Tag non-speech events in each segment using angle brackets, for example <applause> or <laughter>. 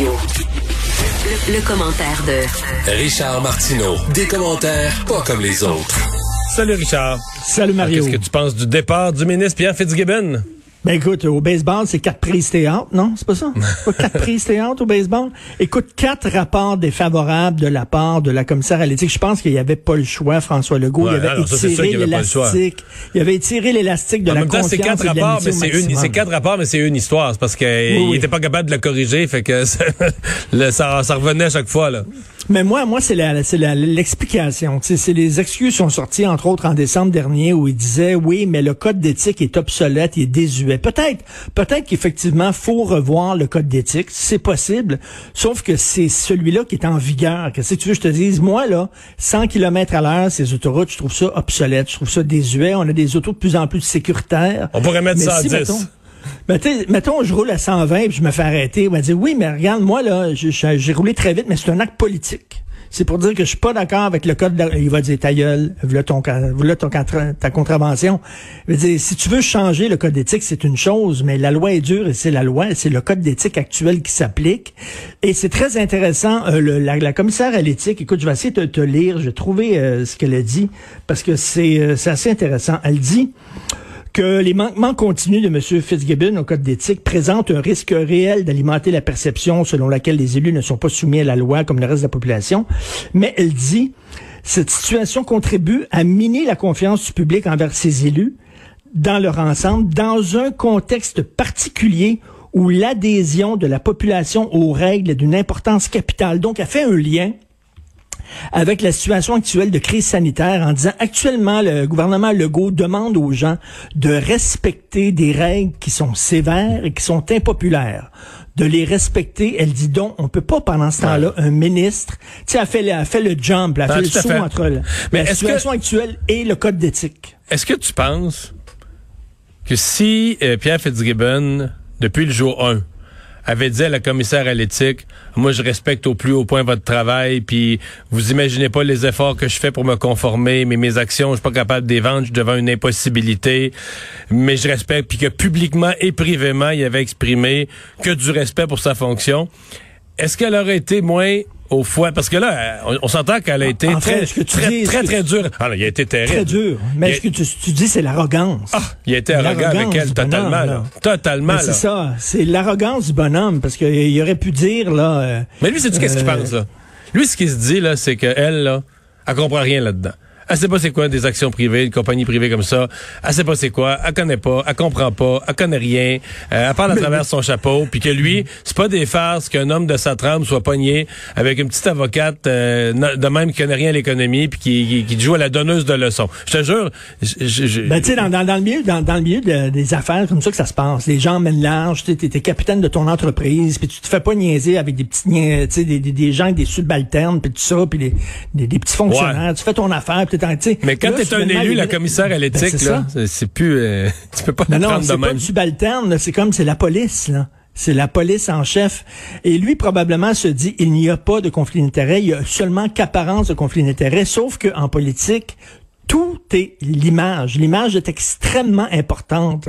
Radio. Le, le commentaire de Richard Martineau. Des commentaires pas comme les autres. Salut Richard. Salut Mario. Qu'est-ce que tu penses du départ du ministre Pierre Fitzgibbon? Ben écoute, au baseball, c'est quatre prises théâtre, non? C'est pas ça? C'est <laughs> pas quatre prises théâtre au baseball? Écoute, quatre rapports défavorables de la part de la commissaire à l'éthique. Je pense qu'il n'y avait pas le choix, François Legault. Ouais, il avait alors, ça, sûr étiré avait choix. l'élastique. Il avait étiré l'élastique de En la même temps, confiance c'est quatre et de rapports, mais c'est une, maximum. c'est quatre rapports, mais c'est une histoire. C'est parce qu'il oui. était pas capable de le corriger, fait que <laughs> ça, ça revenait à chaque fois, là. Mais moi, moi, c'est la, c'est la- l'explication. C'est les excuses qui sont sorties, entre autres, en décembre dernier, où il disait, oui, mais le code d'éthique est obsolète, il est désuet. Peut-être, peut-être qu'effectivement, faut revoir le code d'éthique. C'est possible. Sauf que c'est celui-là qui est en vigueur. Qu'est-ce que tu veux que je te dise? Moi, là, 100 km à l'heure, ces autoroutes, je trouve ça obsolète. Je trouve ça désuet. On a des autos de plus en plus sécuritaires. On pourrait mettre Mais ça à si, 10. mettons, mais t'sais, mettons, je roule à 120 puis je me fais arrêter. On va dire, oui, mais regarde, moi, là, j'ai roulé très vite, mais c'est un acte politique. C'est pour dire que je suis pas d'accord avec le code. de Il va dire ta gueule, voilà ton, voilà ton ta contravention. Il va dire, si tu veux changer le code d'éthique, c'est une chose, mais la loi est dure et c'est la loi, c'est le code d'éthique actuel qui s'applique. Et c'est très intéressant. euh, la, la commissaire à l'éthique, écoute, je vais essayer de te lire, je vais trouver euh, ce qu'elle a dit parce que c'est euh, c'est assez intéressant. Elle dit que les manquements continus de M. Fitzgibbon au code d'éthique présentent un risque réel d'alimenter la perception selon laquelle les élus ne sont pas soumis à la loi comme le reste de la population. Mais elle dit, cette situation contribue à miner la confiance du public envers ses élus dans leur ensemble, dans un contexte particulier où l'adhésion de la population aux règles est d'une importance capitale. Donc, elle fait un lien avec la situation actuelle de crise sanitaire en disant actuellement le gouvernement Legault demande aux gens de respecter des règles qui sont sévères et qui sont impopulaires de les respecter. Elle dit donc, on peut pas pendant ce temps-là, un ministre, tu sais, elle fait, le- elle fait le jump, elle Ah, fait le saut fait. entre la, Mais la que- situation actuelle et le code d'éthique. Est-ce que tu penses que si euh, Pierre Fitzgibbon, depuis le jour 1, avait dit à la commissaire à l'éthique, moi je respecte au plus haut point votre travail, puis vous imaginez pas les efforts que je fais pour me conformer, mais mes actions, je suis pas capable de les vendre, je suis devant une impossibilité, mais je respecte, puis que publiquement et privément, il avait exprimé que du respect pour sa fonction. Est-ce qu'elle aurait été moins au foie? Parce que là, on, on s'entend qu'elle a été en fait, très, tu très, dis, très, tu- dure. Ah, il a été terrible. Très dur. Mais a- ce que tu, tu dis, c'est l'arrogance. ah, il a été arrogant avec elle totalement, bonhomme, là. Totalement, c'est ça, c'est l'arrogance du bonhomme, parce qu'il aurait pu dire, là... euh, Mais lui, c'est qu'est-ce qu'il Euh, pense, là? Lui, ce qu'il se dit, là, c'est qu'elle, là, elle comprend rien là-dedans. Elle sait pas c'est quoi des actions privées, une compagnie privée comme ça. Elle sait pas c'est quoi. Elle connaît pas. Elle comprend pas. Elle connaît rien. Euh, elle parle à travers son chapeau. Puis que lui, c'est pas des farces qu'un homme de sa trempe soit pogné avec une petite avocate euh, de même qui connaît rien à l'économie puis qui, qui, qui joue à la donneuse de leçons. Je te jure. je- je- je- Ben, tu sais, dans, dans, dans le milieu, dans, dans le milieu de- des affaires, comme ça que ça se passe. Les gens mènent large, tu t'es capitaine de ton entreprise, puis tu te fais pas niaiser avec des petits, nia- tu sais, des, des, des gens, avec des subalternes, puis tout ça, puis des, des, des petits fonctionnaires. Tu fais ton affaire, tu mais quand là, t'es un élu, la commissaire à Ben, l'éthique, c'est là, c'est- plus, euh, <laughs> tu peux pas Non, la non, de c'est pas même. subalterne, c'est comme c'est la police, là. C'est la police en chef. Et lui, probablement, se dit, il n'y a pas de conflit d'intérêt, il y a seulement qu'apparence de conflit d'intérêt, sauf qu'en politique, tout est l'image. L'image est extrêmement importante.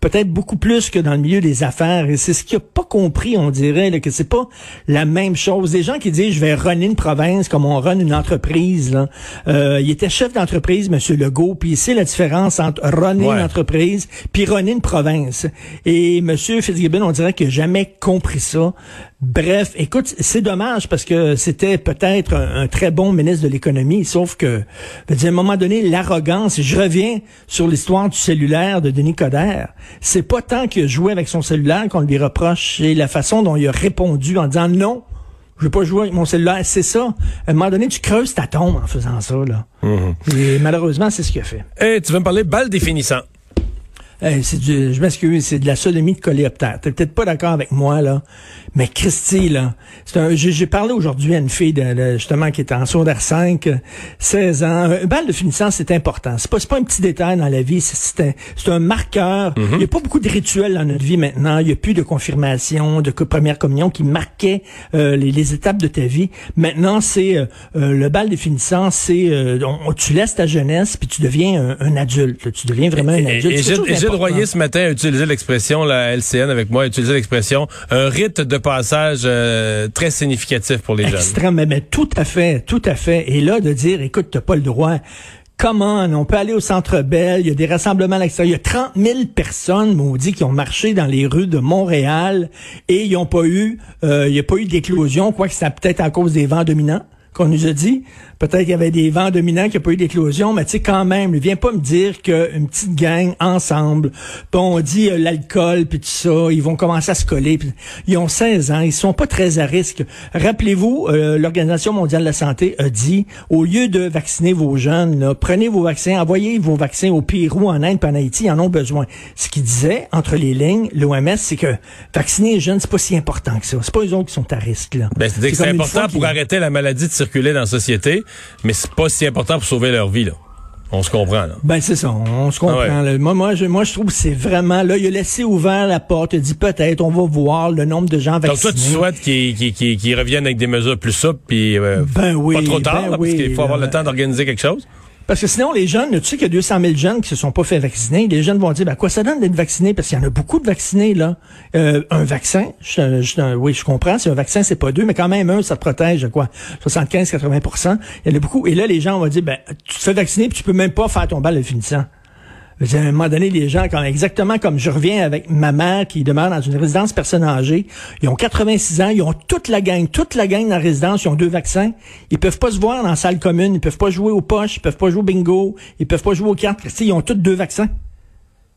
Peut-être beaucoup plus que dans le milieu des affaires. Et c'est ce qu'il n'a pas compris, on dirait, là, que c'est pas la même chose. Des gens qui disent, je vais runner une province comme on run une entreprise. Là. Euh, il était chef d'entreprise, Monsieur Legault, puis c'est la différence entre runner Ouais. une entreprise puis runner une province. Et Monsieur Fitzgibbon, on dirait qu'il n'a jamais compris ça. Bref, écoute, c'est dommage parce que c'était peut-être un, un très bon ministre de l'économie, sauf que, je veux dire, à un moment donné, l'arrogance, je reviens sur l'histoire du cellulaire de Denis Coderre, c'est pas tant qu'il a joué avec son cellulaire qu'on lui reproche, c'est la façon dont il a répondu en disant non, je veux pas jouer avec mon cellulaire, c'est ça. À un moment donné, tu creuses ta tombe en faisant ça, là. Et malheureusement, c'est ce qu'il a fait. Et tu veux me parler? Balle définissant. Hey, c'est du, je m'excuse, c'est de la sodomie de coléoptère. T'es peut-être pas d'accord avec moi, là. Mais Christy, là, c'est un, j'ai, j'ai parlé aujourd'hui à une fille, de, de- justement, qui est en secondaire 5, 16 ans. Un bal de finissant, c'est important. C'est pas, c'est pas un petit détail dans la vie. C'est, c'est un, c'est un marqueur. Il y a pas beaucoup de rituels dans notre vie maintenant. Il y a plus de confirmation, de première communion qui marquaient euh, les, les étapes de ta vie. Maintenant, c'est euh, euh, le bal de finissant, c'est euh, on- tu laisses ta jeunesse puis tu deviens un, un adulte. Tu deviens vraiment un adulte. et et Gilles. Royer, ce matin, a utilisé l'expression, la LCN avec moi, a utilisé l'expression, un rite de passage euh, très significatif pour les jeunes. Extrême, mais, mais tout à fait, tout à fait. Et là, de dire, écoute, t'as pas le droit. Comment on peut aller au Centre Bell, il y a des rassemblements à l'extérieur. Il y a 30 000 personnes, maudit, qui ont marché dans les rues de Montréal et ils ont pas eu, euh, il n'y a pas eu d'éclosion, quoique c'était peut-être à cause des vents dominants qu'on nous a dit. Peut-être qu'il y avait des vents dominants, qu'il n'y a pas eu d'éclosion, mais tu sais, quand même, viens pas me dire qu'une petite gang ensemble, puis on dit euh, l'alcool, puis tout ça, ils vont commencer à se coller. puis ils ont 16 ans, ils sont pas très à risque. Rappelez-vous, euh, l'Organisation mondiale de la santé a dit, au lieu de vacciner vos jeunes, là, prenez vos vaccins, envoyez vos vaccins au Pérou, en Inde, puis en Haïti, ils en ont besoin. Ce qu'ils disait, entre les lignes, l'OMS, c'est que vacciner les jeunes, c'est pas si important que ça. C'est pas eux autres qui sont à risque, là. Ben, c'est important pour arrêter la maladie de dans la société, mais c'est pas si important pour sauver leur vie, là. On se comprend, là. Ben c'est ça, on se comprend. Ah ouais. là. Moi, moi, je, moi, je trouve que c'est vraiment là. Il a laissé ouvert la porte. Il a dit peut-être, on va voir le nombre de gens Donc toi, vaccinés. tu souhaites qu'ils qu'ils- qu'ils- qu'ils reviennent avec des mesures plus souples, puis euh, Ben oui, pas trop tard, ben là, parce qu'il faut avoir le temps d'organiser quelque chose? Parce que sinon, les jeunes, tu sais qu'il y a 200 000 jeunes qui se sont pas fait vacciner. Les jeunes vont dire, ben, quoi ça donne d'être vacciné? Parce qu'il y en a beaucoup de vaccinés, là. Euh, un vaccin, je, je- oui, je comprends. C'est un vaccin, c'est pas deux, mais quand même un, ça te protège, quoi, 75-80% Il y en a beaucoup. Et là, les gens vont dire, ben, tu te fais vacciner puis tu peux même pas faire ton bal de finissant. Dire, À un moment donné, les gens, quand, exactement comme je reviens avec ma mère qui demeure dans une résidence personne âgée, ils ont 86 ans, ils ont toute la gang, toute la gang dans la résidence, ils ont deux vaccins. Ils peuvent pas se voir dans la salle commune, ils peuvent pas jouer aux poches, ils peuvent pas jouer au bingo, ils peuvent pas jouer aux cartes. Ils ont tous deux vaccins.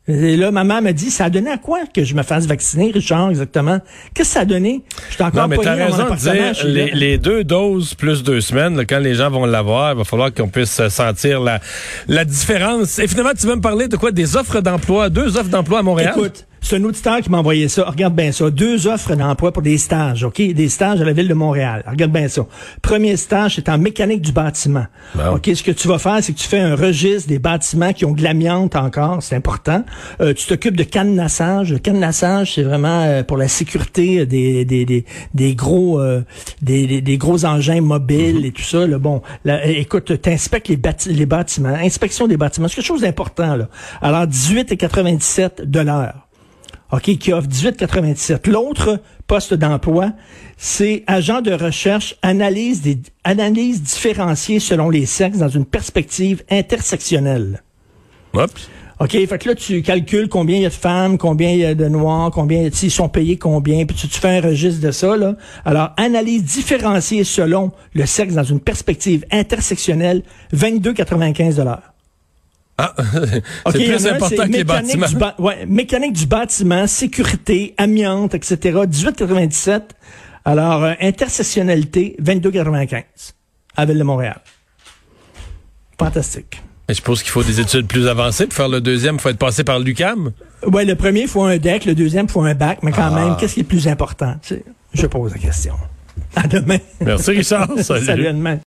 Et là, ma mère me dit, ça a donné à quoi que je me fasse vacciner, Richard, exactement? Qu'est-ce que ça a donné? Je suis encore Non, mais t'as raison de dire, les, deux doses plus deux semaines, là, quand les gens vont l'avoir, il va falloir qu'on puisse sentir la, la différence. Et finalement, tu veux me parler de quoi? Des offres d'emploi, deux offres d'emploi à Montréal? Écoute, c'est un auditeur qui m'a envoyé ça. Regarde bien ça. Deux offres d'emploi pour des stages, OK? Des stages à la ville de Montréal. Regarde bien ça. Premier stage, c'est en mécanique du bâtiment. Bon. OK? Ce que tu vas faire, c'est que tu fais un registre des bâtiments qui ont de l'amiante encore. C'est important. Euh, tu t'occupes de cadenassage. Le cadenassage, c'est vraiment euh, pour la sécurité des, des, des, des gros, euh, des, des, gros engins mobiles et tout ça. Là. Bon, là, euh, écoute, t'inspectes les, bâti- les bâtiments. Inspection des bâtiments. C'est quelque chose d'important, là. Alors, 18,97 de l'heure. OK, qui offre 18,97. L'autre poste d'emploi, c'est agent de recherche, analyse des analyse différenciée selon les sexes dans une perspective intersectionnelle. Oups. OK, fait que là, tu calcules combien il y a de femmes, combien il y a de noirs, combien, s'ils sont payés combien, puis tu, tu fais un registre de ça, là. Alors, analyse différenciée selon le sexe dans une perspective intersectionnelle, 22,95 de l'heure. Ah, <laughs> OK, c'est il y en plus important que les mécanique bâtiments. du ba- ouais, mécanique du bâtiment, sécurité, amiante, etc. 18,97. Alors, euh, intersectionnalité, 22,95 à Ville de Montréal. Fantastique. Mais je suppose qu'il faut des études plus avancées. Pour faire le deuxième, il faut être passé par l'UCAM. Ouais, le premier, il faut un deck, le deuxième, il faut un bac, mais quand Ah. même, qu'est-ce qui est le plus important? Tu sais, je pose la question. À demain. Merci, Richard. <laughs> Salut à demain.